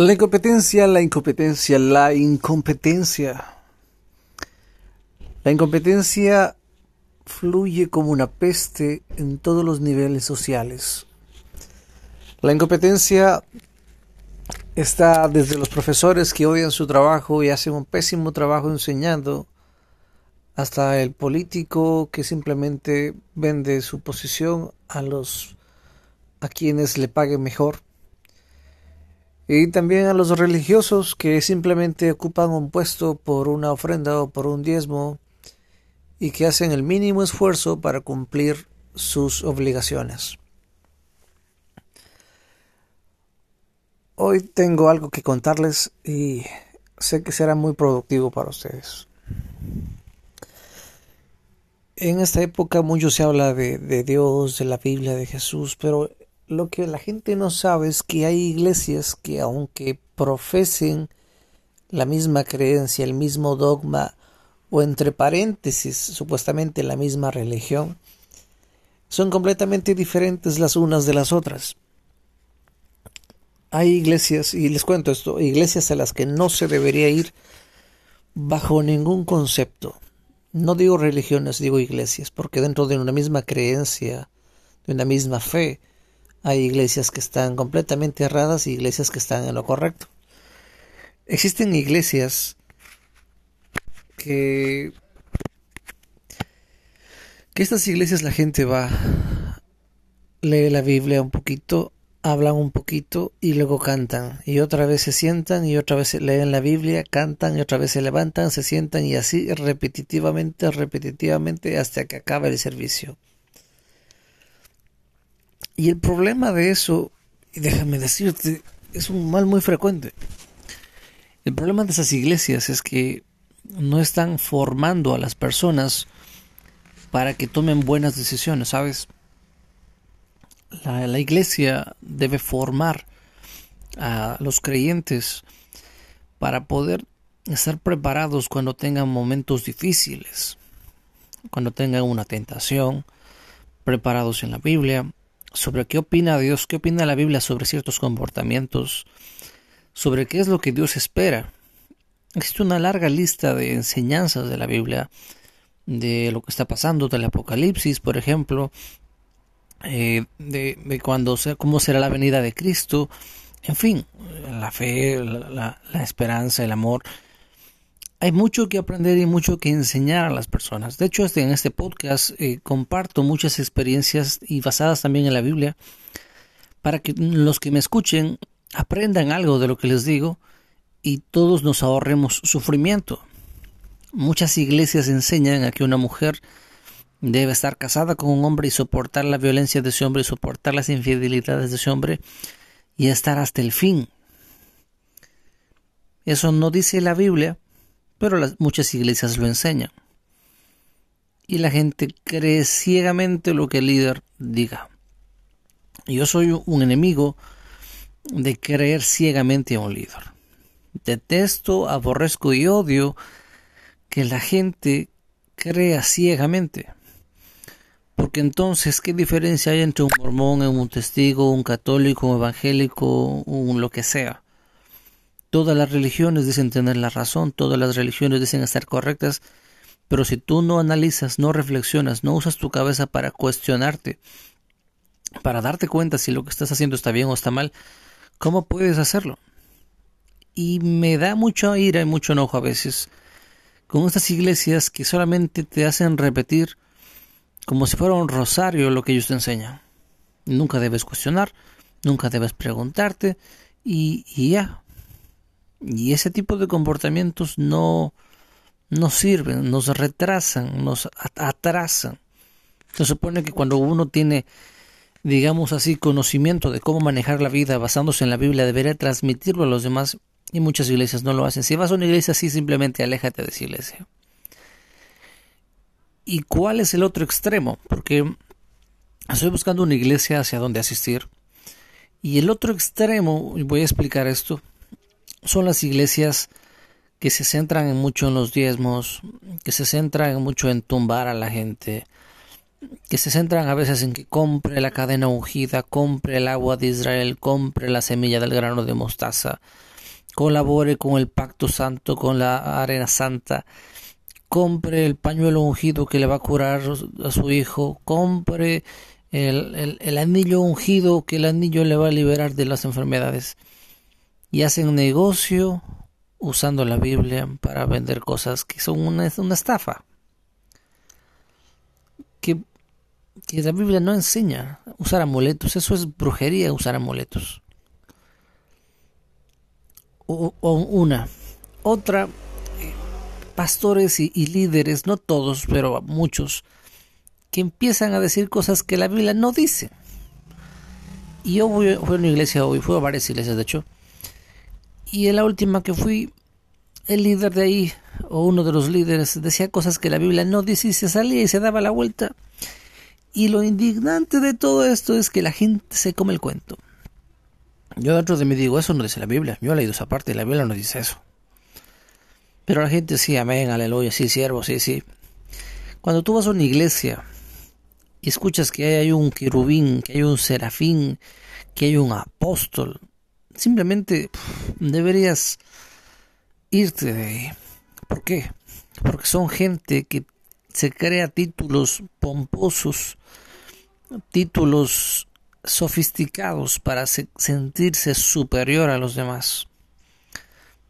La incompetencia, la incompetencia, la incompetencia. La incompetencia fluye como una peste en todos los niveles sociales. La incompetencia está desde los profesores que odian su trabajo y hacen un pésimo trabajo enseñando, hasta el político que simplemente vende su posición a los a quienes le paguen mejor y también a los religiosos que simplemente ocupan un puesto por una ofrenda o por un diezmo y que hacen el mínimo esfuerzo para cumplir sus obligaciones. Hoy tengo algo que contarles y sé que será muy productivo para ustedes. En esta época mucho se habla de, de Dios, de la Biblia, de Jesús, pero lo que la gente no sabe es que hay iglesias que aunque profesen la misma creencia, el mismo dogma o entre paréntesis supuestamente la misma religión, son completamente diferentes las unas de las otras. Hay iglesias, y les cuento esto, iglesias a las que no se debería ir bajo ningún concepto. No digo religiones, digo iglesias, porque dentro de una misma creencia, de una misma fe, hay iglesias que están completamente erradas y iglesias que están en lo correcto. Existen iglesias que que estas iglesias la gente va lee la Biblia un poquito, hablan un poquito y luego cantan y otra vez se sientan y otra vez leen la Biblia, cantan y otra vez se levantan, se sientan y así repetitivamente, repetitivamente hasta que acabe el servicio. Y el problema de eso, y déjame decirte, es un mal muy frecuente. El problema de esas iglesias es que no están formando a las personas para que tomen buenas decisiones, ¿sabes? La, la, iglesia debe formar a los creyentes para poder estar preparados cuando tengan momentos difíciles, cuando tengan una tentación, preparados en la Biblia, sobre qué opina Dios, qué opina la Biblia sobre ciertos comportamientos, sobre qué es lo que Dios espera. Existe una larga lista de enseñanzas de la Biblia, de lo que está pasando, del Apocalipsis, por ejemplo, eh, de, cuando sea, cómo será la venida de Cristo, en fin, la fe, la esperanza, el amor, hay mucho que aprender y mucho que enseñar a las personas. De hecho, este, en este podcast eh, comparto muchas experiencias y basadas también en la Biblia para que los que me escuchen aprendan algo de lo que les digo y todos nos ahorremos sufrimiento. Muchas iglesias enseñan a que una mujer debe estar casada con un hombre y soportar la violencia de ese hombre y soportar las infidelidades de ese hombre y estar hasta el fin. Eso no dice la Biblia, pero las, muchas iglesias lo enseñan. Y la gente cree ciegamente lo que el líder diga. Yo soy un enemigo de creer ciegamente a un líder. Detesto, aborrezco y odio que la gente crea ciegamente. Porque entonces, ¿qué diferencia hay entre un mormón, un testigo, un católico, un evangélico, un lo que sea? Todas las religiones dicen tener la razón, todas las religiones dicen estar correctas, pero si tú no analizas, no reflexionas, no usas tu cabeza para cuestionarte, para darte cuenta si lo que estás haciendo está bien o está mal, ¿cómo puedes hacerlo? Y me da mucho ira y mucho enojo a veces con estas iglesias que solamente te hacen repetir como si fuera un rosario lo que ellos te enseñan. Nunca debes cuestionar, nunca debes preguntarte y, y ya, y ese tipo de comportamientos no nos sirven, nos retrasan, nos atrasan. Se supone que cuando uno tiene, digamos así, conocimiento de cómo manejar la vida basándose en la Biblia, debería transmitirlo a los demás y muchas iglesias no lo hacen. Si vas a una iglesia así, simplemente aléjate de esa iglesia. ¿Y cuál es el otro extremo? Porque estoy buscando una iglesia hacia donde asistir. Y el otro extremo, voy a explicar esto, son las iglesias que se centran mucho en los diezmos, que se centran mucho en tumbar a la gente, que se centran a veces en que compre la cadena ungida, compre el agua de Israel, compre la semilla del grano de mostaza, colabore con el pacto santo, con la arena santa, compre el pañuelo ungido que le va a curar a su hijo, compre el, el, anillo ungido que el anillo le va a liberar de las enfermedades. Y hacen negocio usando la Biblia para vender cosas que son una, estafa. Que, que la Biblia no enseña usar amuletos, eso es brujería usar amuletos. O, una. Otra, pastores y, líderes, no todos, pero muchos, que empiezan a decir cosas que la Biblia no dice. Y yo fui, a una iglesia hoy, fui a varias iglesias de hecho, y en la última que fui, el líder de ahí, o uno de los líderes, decía cosas que la Biblia no dice y se salía y se daba la vuelta. Y lo indignante de todo esto es que la gente se come el cuento. Yo dentro de mí digo, eso no dice la Biblia. Yo he leído esa parte la Biblia no dice eso. Pero la gente sí, amén, aleluya, sí, siervo, sí, sí. Cuando tú vas a una iglesia y escuchas que hay un querubín, que hay un serafín, que hay un apóstol, simplemente deberías irte de ahí. ¿Por qué? Porque son gente que se crea títulos pomposos, títulos sofisticados para sentirse superior a los demás.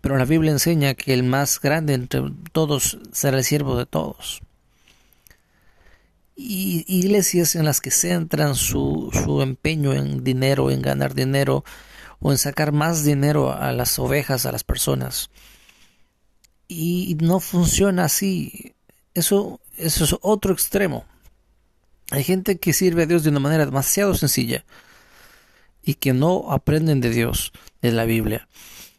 Pero la Biblia enseña que el más grande entre todos será el siervo de todos. Y iglesias en las que centran su, su empeño en dinero, en ganar dinero o en sacar más dinero a las ovejas, a las personas, y no funciona así. Eso, eso es otro extremo. Hay gente que sirve a Dios de una manera demasiado sencilla y que no aprenden de Dios, de la Biblia.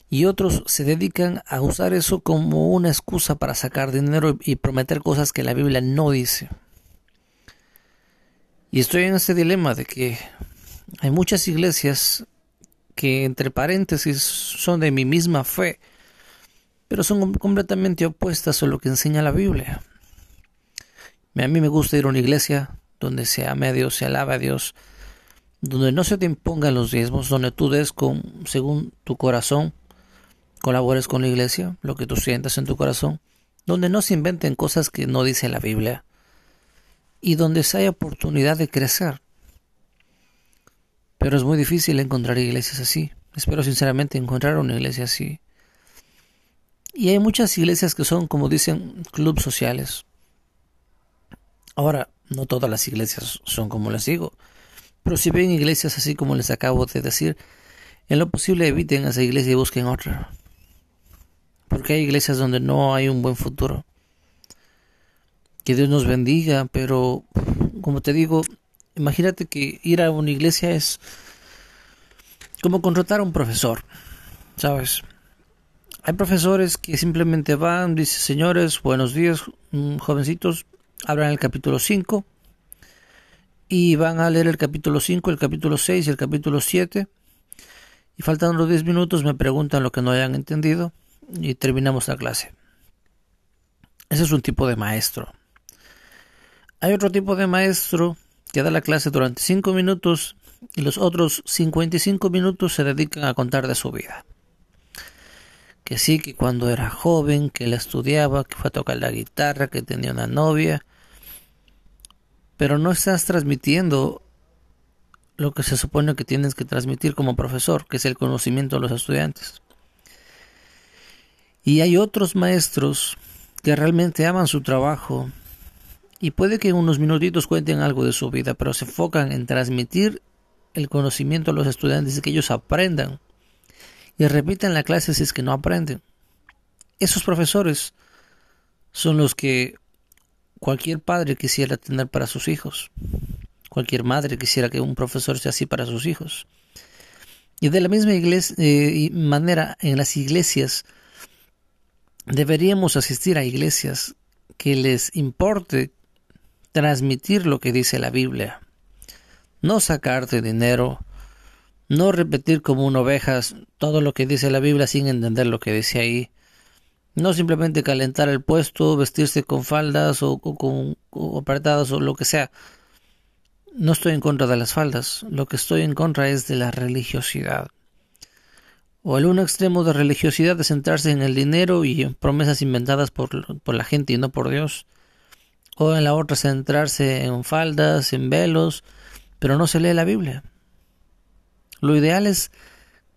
Y otros se dedican a usar eso como una excusa para sacar dinero y prometer cosas que la Biblia no dice. Y estoy en este dilema de que hay muchas iglesias que entre paréntesis son de mi misma fe, pero son completamente opuestas a lo que enseña la Biblia. A mí me gusta ir a una iglesia donde se ame a Dios, se alabe a Dios, donde no se te impongan los diezmos, donde tú des con, según tu corazón, colabores con la iglesia, lo que tú sientas en tu corazón, donde no se inventen cosas que no dice la Biblia, y donde se haya oportunidad de crecer. Pero es muy difícil encontrar iglesias así. Espero sinceramente encontrar una iglesia así. Y hay muchas iglesias que son, como dicen, clubes sociales. Ahora, no todas las iglesias son como les digo, pero si ven iglesias así como les acabo de decir, en lo posible eviten esa iglesia y busquen otra. Porque hay iglesias donde no hay un buen futuro. Que Dios nos bendiga, pero como te digo, imagínate que ir a una iglesia es como contratar a un profesor, ¿sabes? Hay profesores que simplemente van, dice señores, buenos días, mm, jovencitos, hablan el capítulo 5 y van a leer el capítulo 5, el capítulo 6 y el capítulo 7 y faltando los 10 minutos me preguntan lo que no hayan entendido y terminamos la clase. Ese es un tipo de maestro. Hay otro tipo de maestro que da la clase durante 5 minutos y los otros 55 minutos se dedican a contar de su vida que sí, que cuando era joven, que él estudiaba, que fue a tocar la guitarra, que tenía una novia, pero no estás transmitiendo lo que se supone que tienes que transmitir como profesor, que es el conocimiento de los estudiantes. Y hay otros maestros que realmente aman su trabajo y puede que en unos minutitos cuenten algo de su vida, pero se enfocan en transmitir el conocimiento a los estudiantes y que ellos aprendan y repiten la clase si es que no aprenden. Esos profesores son los que cualquier padre quisiera tener para sus hijos. Cualquier madre quisiera que un profesor sea así para sus hijos. Y de la misma eh, manera, en las iglesias deberíamos asistir a iglesias que les importe transmitir lo que dice la Biblia. No sacarte dinero, no repetir como una oveja todo lo que dice la Biblia sin entender lo que dice ahí. No simplemente calentar el puesto, vestirse con faldas o, con o o lo que sea. no estoy en contra de las faldas, lo que estoy en contra es de la religiosidad. O el uno extremo de religiosidad de centrarse en el dinero y en promesas inventadas por, por la gente y no por Dios. O en la otra centrarse en faldas, en velos, pero no se lee la Biblia. Lo ideal es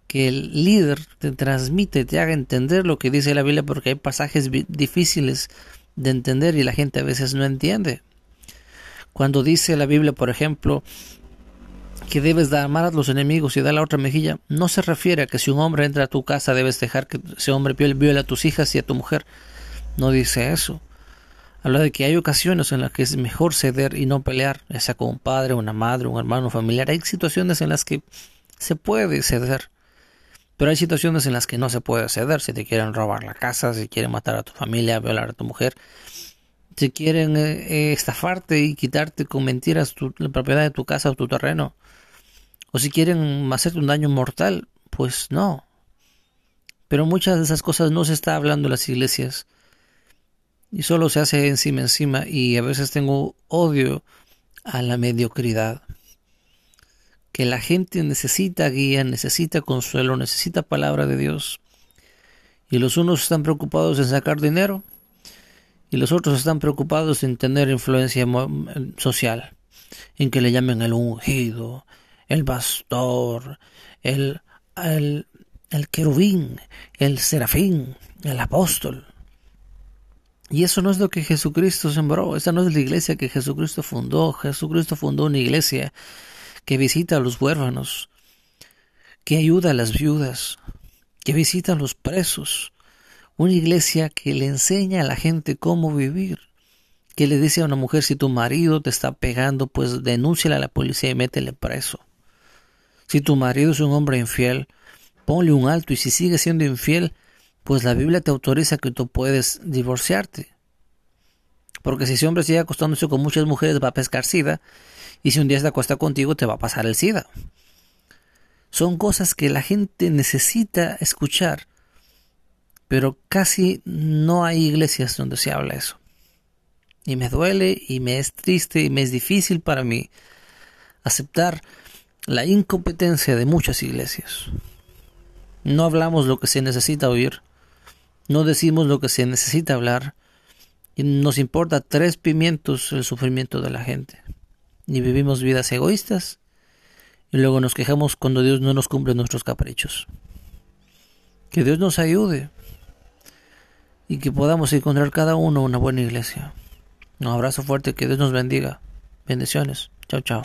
que el líder te transmite, te haga entender lo que dice la Biblia porque hay pasajes difíciles de entender y la gente a veces no entiende. Cuando dice la Biblia, por ejemplo, que debes de amar a los enemigos y dar la otra mejilla, no se refiere a que si un hombre entra a tu casa debes dejar que ese hombre viole a tus hijas y a tu mujer. No dice eso. Habla de que hay ocasiones en las que es mejor ceder y no pelear, ya sea con un padre, una madre, un hermano, un familiar. Hay situaciones en las que se puede ceder, pero hay situaciones en las que no se puede ceder. Si te quieren robar la casa, si quieren matar a tu familia, violar a tu mujer, si quieren eh, eh, estafarte y quitarte con mentiras la propiedad de tu casa o tu terreno, o si quieren hacerte un daño mortal, pues no. Pero muchas de esas cosas no se está hablando en las iglesias y solo se hace encima encima y a veces tengo odio a la mediocridad. Que la gente necesita guía, necesita consuelo, necesita palabra de Dios. Y los unos están preocupados en sacar dinero y los otros están preocupados en tener influencia social, en que le llamen el ungido, el pastor, el, el, el querubín, el serafín, el apóstol. Y eso no es lo que Jesucristo sembró, esa no es la iglesia que Jesucristo fundó. Jesucristo fundó una iglesia que visita a los huérfanos, que ayuda a las viudas, que visita a los presos, una iglesia que le enseña a la gente cómo vivir, que le dice a una mujer si tu marido te está pegando, pues denúnciala a la policía y métele preso. Si tu marido es un hombre infiel, ponle un alto y si sigue siendo infiel, pues la Biblia te autoriza que tú puedes divorciarte. Porque si ese hombre sigue acostándose con muchas mujeres va a pescar sida y si un día se acuesta contigo te va a pasar el sida. Son cosas que la gente necesita escuchar pero casi no hay iglesias donde se habla eso. Y me duele y me es triste y me es difícil para mí aceptar la incompetencia de muchas iglesias. No hablamos lo que se necesita oír, no decimos lo que se necesita hablar, y nos importa tres pimientos el sufrimiento de la gente. Y vivimos vidas egoístas y luego nos quejamos cuando Dios no nos cumple nuestros caprichos. Que Dios nos ayude y que podamos encontrar cada uno una buena iglesia. Un abrazo fuerte, que Dios nos bendiga. Bendiciones. Chao, chao.